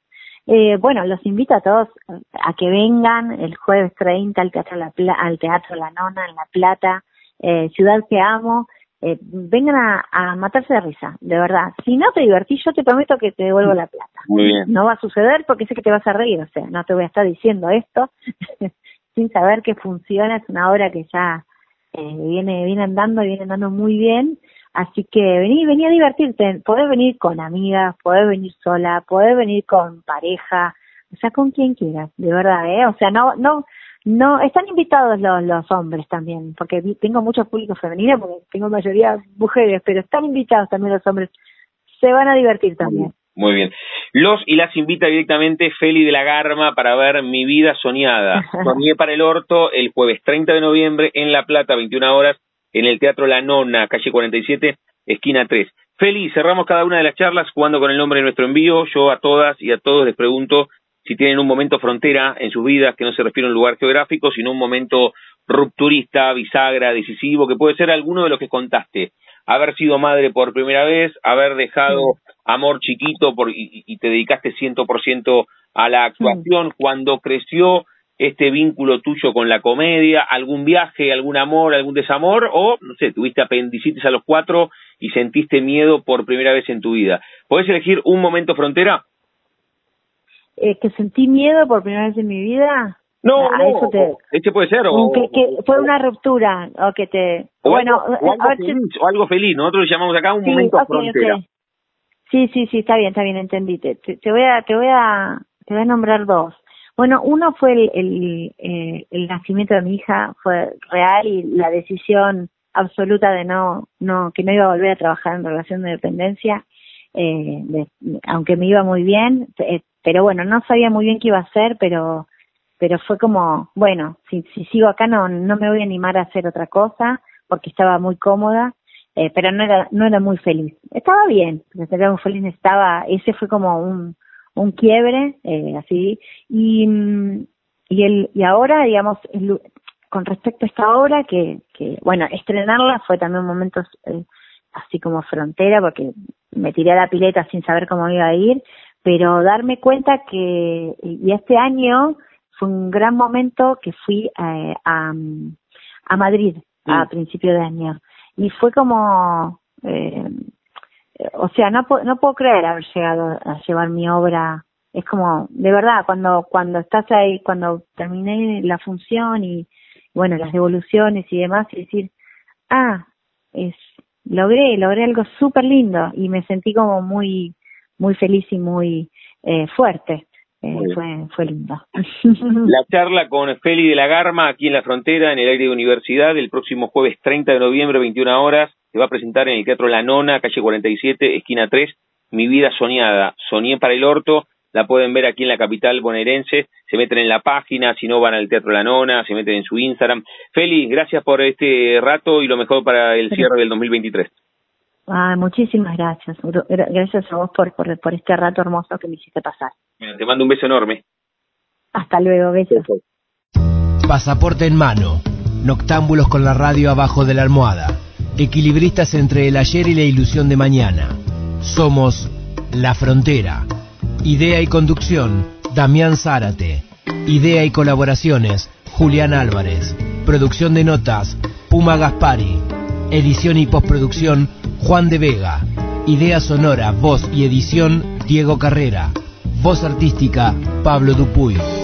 Eh, bueno, los invito a todos a que vengan el jueves 30 al Teatro La, al Teatro La Nona en La Plata, eh, ciudad que amo. Eh, vengan a, a, matarse de risa, de verdad. Si no te divertís, yo te prometo que te devuelvo la plata. Muy bien. No va a suceder porque sé que te vas a reír, o sea, no te voy a estar diciendo esto sin saber que funciona. Es una obra que ya eh, viene, viene andando y viene andando muy bien. Así que vení, vení a divertirte. Podés venir con amigas, podés venir sola, podés venir con pareja, o sea, con quien quieras, de verdad, ¿eh? O sea, no, no, no, están invitados los, los hombres también, porque tengo mucho público femenino, porque tengo mayoría mujeres, pero están invitados también los hombres. Se van a divertir también. Muy bien. Los y las invita directamente Feli de la Garma para ver Mi Vida Soñada. Soñé para el Orto el jueves 30 de noviembre en La Plata, 21 horas, en el Teatro La Nona, calle 47, esquina 3. Feli, cerramos cada una de las charlas jugando con el nombre de nuestro envío. Yo a todas y a todos les pregunto si tienen un momento frontera en sus vidas que no se refiere a un lugar geográfico, sino un momento rupturista, bisagra, decisivo, que puede ser alguno de los que contaste. Haber sido madre por primera vez, haber dejado amor chiquito por, y, te dedicaste ciento por ciento a la actuación, cuando creció este vínculo tuyo con la comedia, algún viaje, algún amor, algún desamor, o, no sé, tuviste apendicitis a los cuatro y sentiste miedo por primera vez en tu vida. ¿Podés elegir un momento frontera? Eh, que sentí miedo por primera vez en mi vida. No, no, eso te, este puede ser. O, que, fue una ruptura, o que te... bueno, o algo, feliz, nosotros le llamamos acá un momento frontera. Sí, sí, sí, está bien, está bien, entendí. Te, te, voy a, te voy a, te voy a nombrar dos. Bueno, uno fue el, el, eh, el nacimiento de mi hija, fue real y la decisión absoluta de no, no, que no iba a volver a trabajar en relación de dependencia, eh, aunque me iba muy bien, eh, pero bueno, no sabía muy bien qué iba a hacer, pero, pero fue como, bueno, si, si sigo acá no, no me voy a animar a hacer otra cosa, porque estaba muy cómoda, eh, pero no era, no era muy feliz. Estaba bien, era muy feliz, estaba, ese fue como un, un quiebre, eh, así, y, y el, y ahora, digamos, con respecto a esta obra, que, que, bueno, estrenarla fue también un momento eh, así como frontera, porque me tiré a la pileta sin saber cómo iba a ir, pero darme cuenta que, y este año fue un gran momento que fui eh, a, a Madrid a principio de año, y fue como, eh, o sea, no, no puedo creer haber llegado a llevar mi obra. Es como de verdad cuando cuando estás ahí cuando terminé la función y bueno las devoluciones y demás y decir ah es logré logré algo súper lindo y me sentí como muy muy feliz y muy eh, fuerte eh, fue fue lindo la charla con Feli de la Garma aquí en la frontera en el aire de universidad el próximo jueves 30 de noviembre 21 horas se va a presentar en el Teatro La Nona calle 47 esquina 3 mi vida soñada soñé para el orto la pueden ver aquí en la capital bonaerense, se meten en la página, si no van al Teatro La Nona, se meten en su Instagram. Feli, gracias por este rato y lo mejor para el cierre del 2023. Ah, muchísimas gracias. Gracias a vos por, por, por este rato hermoso que me hiciste pasar. Te mando un beso enorme. Hasta luego, besos. Pasaporte en mano. Noctámbulos con la radio abajo de la almohada. Equilibristas entre el ayer y la ilusión de mañana. Somos La Frontera. Idea y conducción, Damián Zárate. Idea y colaboraciones, Julián Álvarez. Producción de notas, Puma Gaspari. Edición y postproducción, Juan de Vega. Idea sonora, voz y edición Diego Carrera. Voz artística Pablo Dupuy.